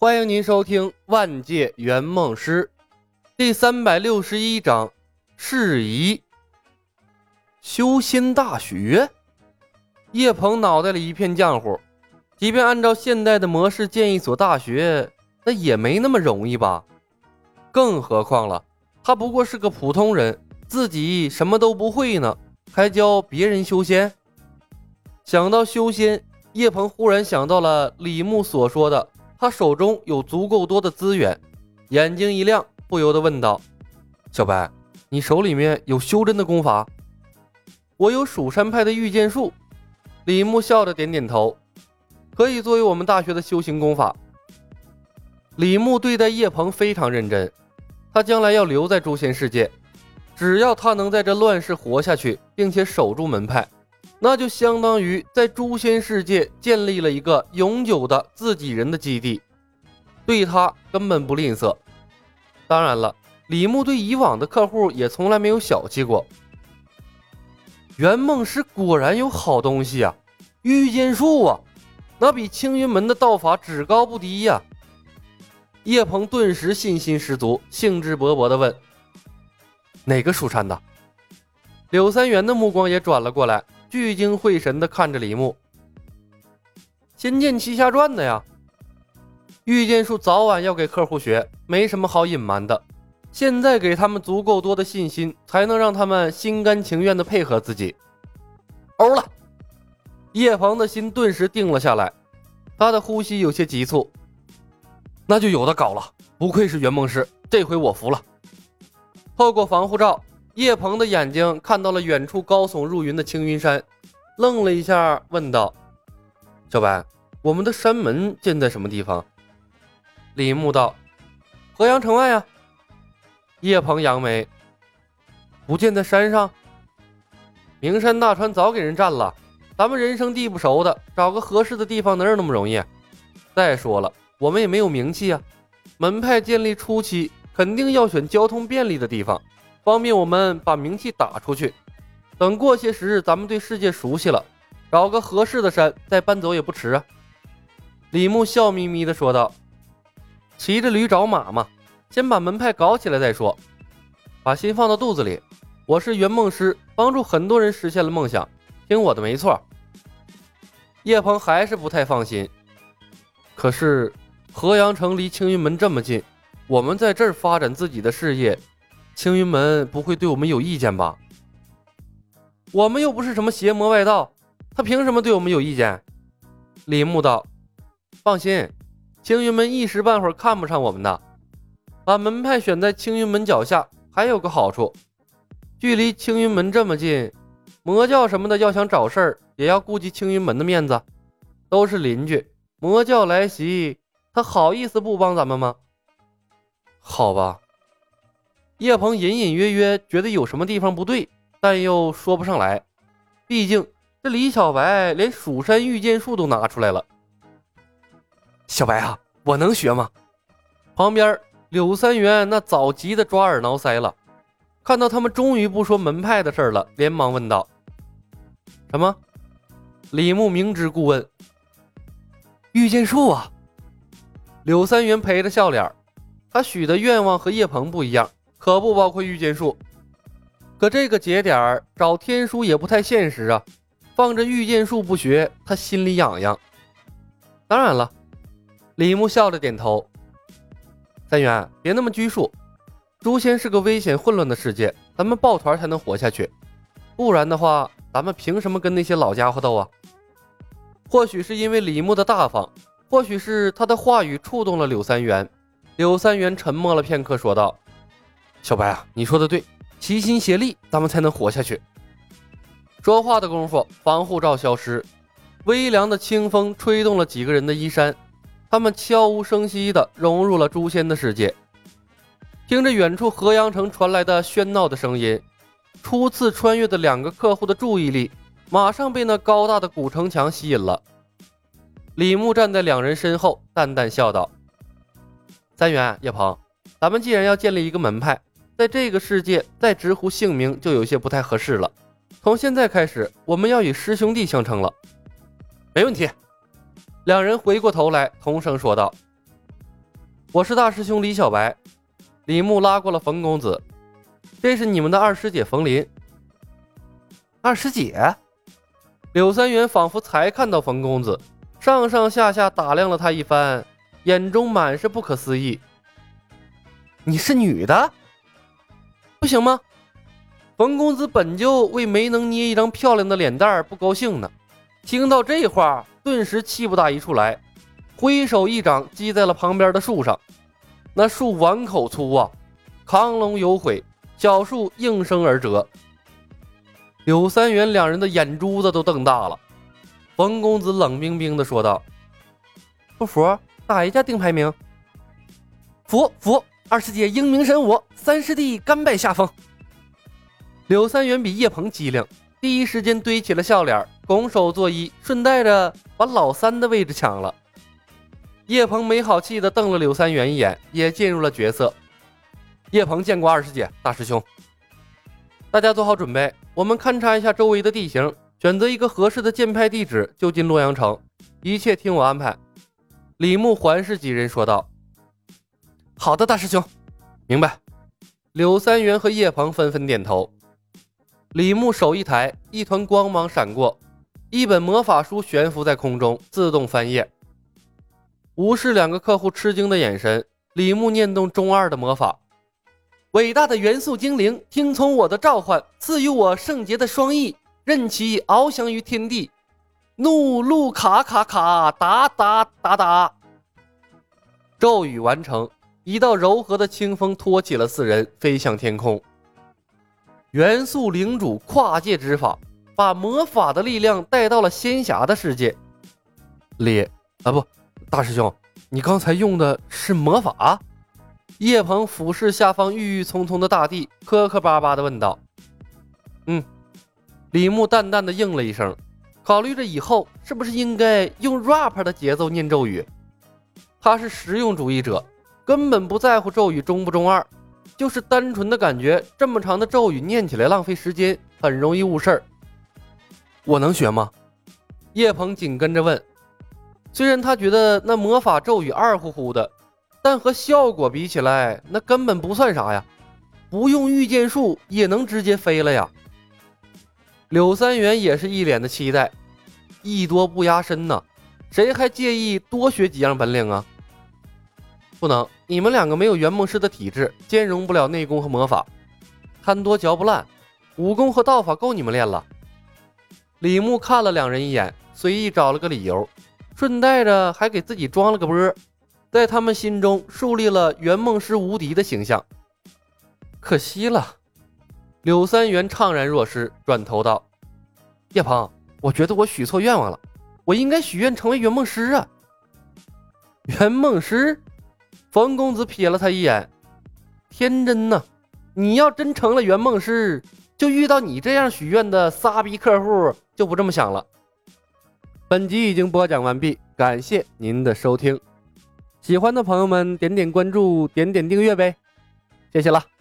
欢迎您收听《万界圆梦师》第三百六十一章：适宜修仙大学。叶鹏脑袋里一片浆糊，即便按照现代的模式建一所大学，那也没那么容易吧？更何况了，他不过是个普通人，自己什么都不会呢，还教别人修仙？想到修仙，叶鹏忽然想到了李牧所说的，他手中有足够多的资源，眼睛一亮，不由得问道：“小白，你手里面有修真的功法？”“我有蜀山派的御剑术。”李牧笑着点点头，“可以作为我们大学的修行功法。”李牧对待叶鹏非常认真，他将来要留在诛仙世界，只要他能在这乱世活下去，并且守住门派。那就相当于在诛仙世界建立了一个永久的自己人的基地，对他根本不吝啬。当然了，李牧对以往的客户也从来没有小气过。圆梦师果然有好东西啊，御剑术啊，那比青云门的道法只高不低呀。叶鹏顿时信心十足，兴致勃勃地问：“哪个蜀山的？”柳三元的目光也转了过来。聚精会神地看着李牧，《仙剑奇侠传》的呀，御剑术早晚要给客户学，没什么好隐瞒的。现在给他们足够多的信心，才能让他们心甘情愿地配合自己。欧了，叶鹏的心顿时定了下来，他的呼吸有些急促。那就有的搞了，不愧是圆梦师，这回我服了。透过防护罩。叶鹏的眼睛看到了远处高耸入云的青云山，愣了一下，问道：“小白，我们的山门建在什么地方？”李牧道：“河阳城外呀。”叶鹏扬眉：“不建在山上？名山大川早给人占了，咱们人生地不熟的，找个合适的地方哪有那么容易？再说了，我们也没有名气啊。门派建立初期，肯定要选交通便利的地方。”方便我们把名气打出去，等过些时日，咱们对世界熟悉了，找个合适的山再搬走也不迟啊。李牧笑眯眯地说道：“骑着驴找马嘛，先把门派搞起来再说。把心放到肚子里，我是圆梦师，帮助很多人实现了梦想，听我的没错。”叶鹏还是不太放心，可是河阳城离青云门这么近，我们在这儿发展自己的事业。青云门不会对我们有意见吧？我们又不是什么邪魔外道，他凭什么对我们有意见？李牧道：“放心，青云门一时半会儿看不上我们的。把门派选在青云门脚下，还有个好处，距离青云门这么近，魔教什么的要想找事儿，也要顾及青云门的面子。都是邻居，魔教来袭，他好意思不帮咱们吗？好吧。”叶鹏隐隐约约觉得有什么地方不对，但又说不上来。毕竟这李小白连蜀山御剑术都拿出来了。小白啊，我能学吗？旁边柳三元那早急得抓耳挠腮了，看到他们终于不说门派的事了，连忙问道：“什么？”李牧明知故问：“御剑术啊！”柳三元陪着笑脸，他许的愿望和叶鹏不一样。可不包括御剑术，可这个节点儿找天书也不太现实啊。放着御剑术不学，他心里痒痒。当然了，李牧笑着点头。三元，别那么拘束。诛仙是个危险混乱的世界，咱们抱团才能活下去。不然的话，咱们凭什么跟那些老家伙斗啊？或许是因为李牧的大方，或许是他的话语触动了柳三元。柳三元沉默了片刻，说道。小白啊，你说的对，齐心协力，咱们才能活下去。说话的功夫，防护罩消失，微凉的清风吹动了几个人的衣衫，他们悄无声息地融入了诛仙的世界。听着远处河阳城传来的喧闹的声音，初次穿越的两个客户的注意力马上被那高大的古城墙吸引了。李牧站在两人身后，淡淡笑道：“三元，叶鹏，咱们既然要建立一个门派。”在这个世界，再直呼姓名就有些不太合适了。从现在开始，我们要以师兄弟相称了。没问题。两人回过头来，同声说道：“我是大师兄李小白。”李牧拉过了冯公子：“这是你们的二师姐冯林。”二师姐。柳三元仿佛才看到冯公子，上上下下打量了他一番，眼中满是不可思议。你是女的，不行吗？冯公子本就为没能捏一张漂亮的脸蛋儿不高兴呢，听到这话，顿时气不打一处来，挥手一掌击在了旁边的树上。那树碗口粗啊，亢龙有悔，小树应声而折。柳三元两人的眼珠子都瞪大了。冯公子冷冰冰地说道：“不服，打一架定排名。”“服服，二师姐英明神武，三师弟甘拜下风。”柳三元比叶鹏机灵，第一时间堆起了笑脸，拱手作揖，顺带着把老三的位置抢了。叶鹏没好气地瞪了柳三元一眼，也进入了角色。叶鹏见过二师姐，大师兄。大家做好准备，我们勘察一下周围的地形，选择一个合适的建派地址，就进洛阳城。一切听我安排。李牧环视几人说道：“好的，大师兄，明白。”柳三元和叶鹏纷纷点头。李牧手一抬，一团光芒闪过，一本魔法书悬浮在空中，自动翻页。无视两个客户吃惊的眼神，李牧念动中二的魔法。伟大的元素精灵，听从我的召唤，赐予我圣洁的双翼，任其翱翔于天地。怒路卡卡卡，哒哒哒哒。咒语完成，一道柔和的清风托起了四人，飞向天空。元素领主跨界之法，把魔法的力量带到了仙侠的世界。李啊，不，大师兄，你刚才用的是魔法？叶鹏俯视下方郁郁葱葱的大地，磕磕巴巴地问道：“嗯。”李牧淡淡的应了一声，考虑着以后是不是应该用 rap 的节奏念咒语。他是实用主义者，根本不在乎咒语中不中二，就是单纯的感觉这么长的咒语念起来浪费时间，很容易误事儿。我能学吗？叶鹏紧跟着问。虽然他觉得那魔法咒语二乎乎的。但和效果比起来，那根本不算啥呀！不用御剑术也能直接飞了呀！柳三元也是一脸的期待，艺多不压身呐，谁还介意多学几样本领啊？不能，你们两个没有圆梦师的体质，兼容不了内功和魔法，贪多嚼不烂，武功和道法够你们练了。李牧看了两人一眼，随意找了个理由，顺带着还给自己装了个波。在他们心中树立了圆梦师无敌的形象，可惜了。柳三元怅然若失，转头道：“叶鹏，我觉得我许错愿望了，我应该许愿成为圆梦师啊。”圆梦师，冯公子瞥了他一眼，天真呐！你要真成了圆梦师，就遇到你这样许愿的傻逼客户，就不这么想了。本集已经播讲完毕，感谢您的收听。喜欢的朋友们，点点关注，点点订阅呗，谢谢了。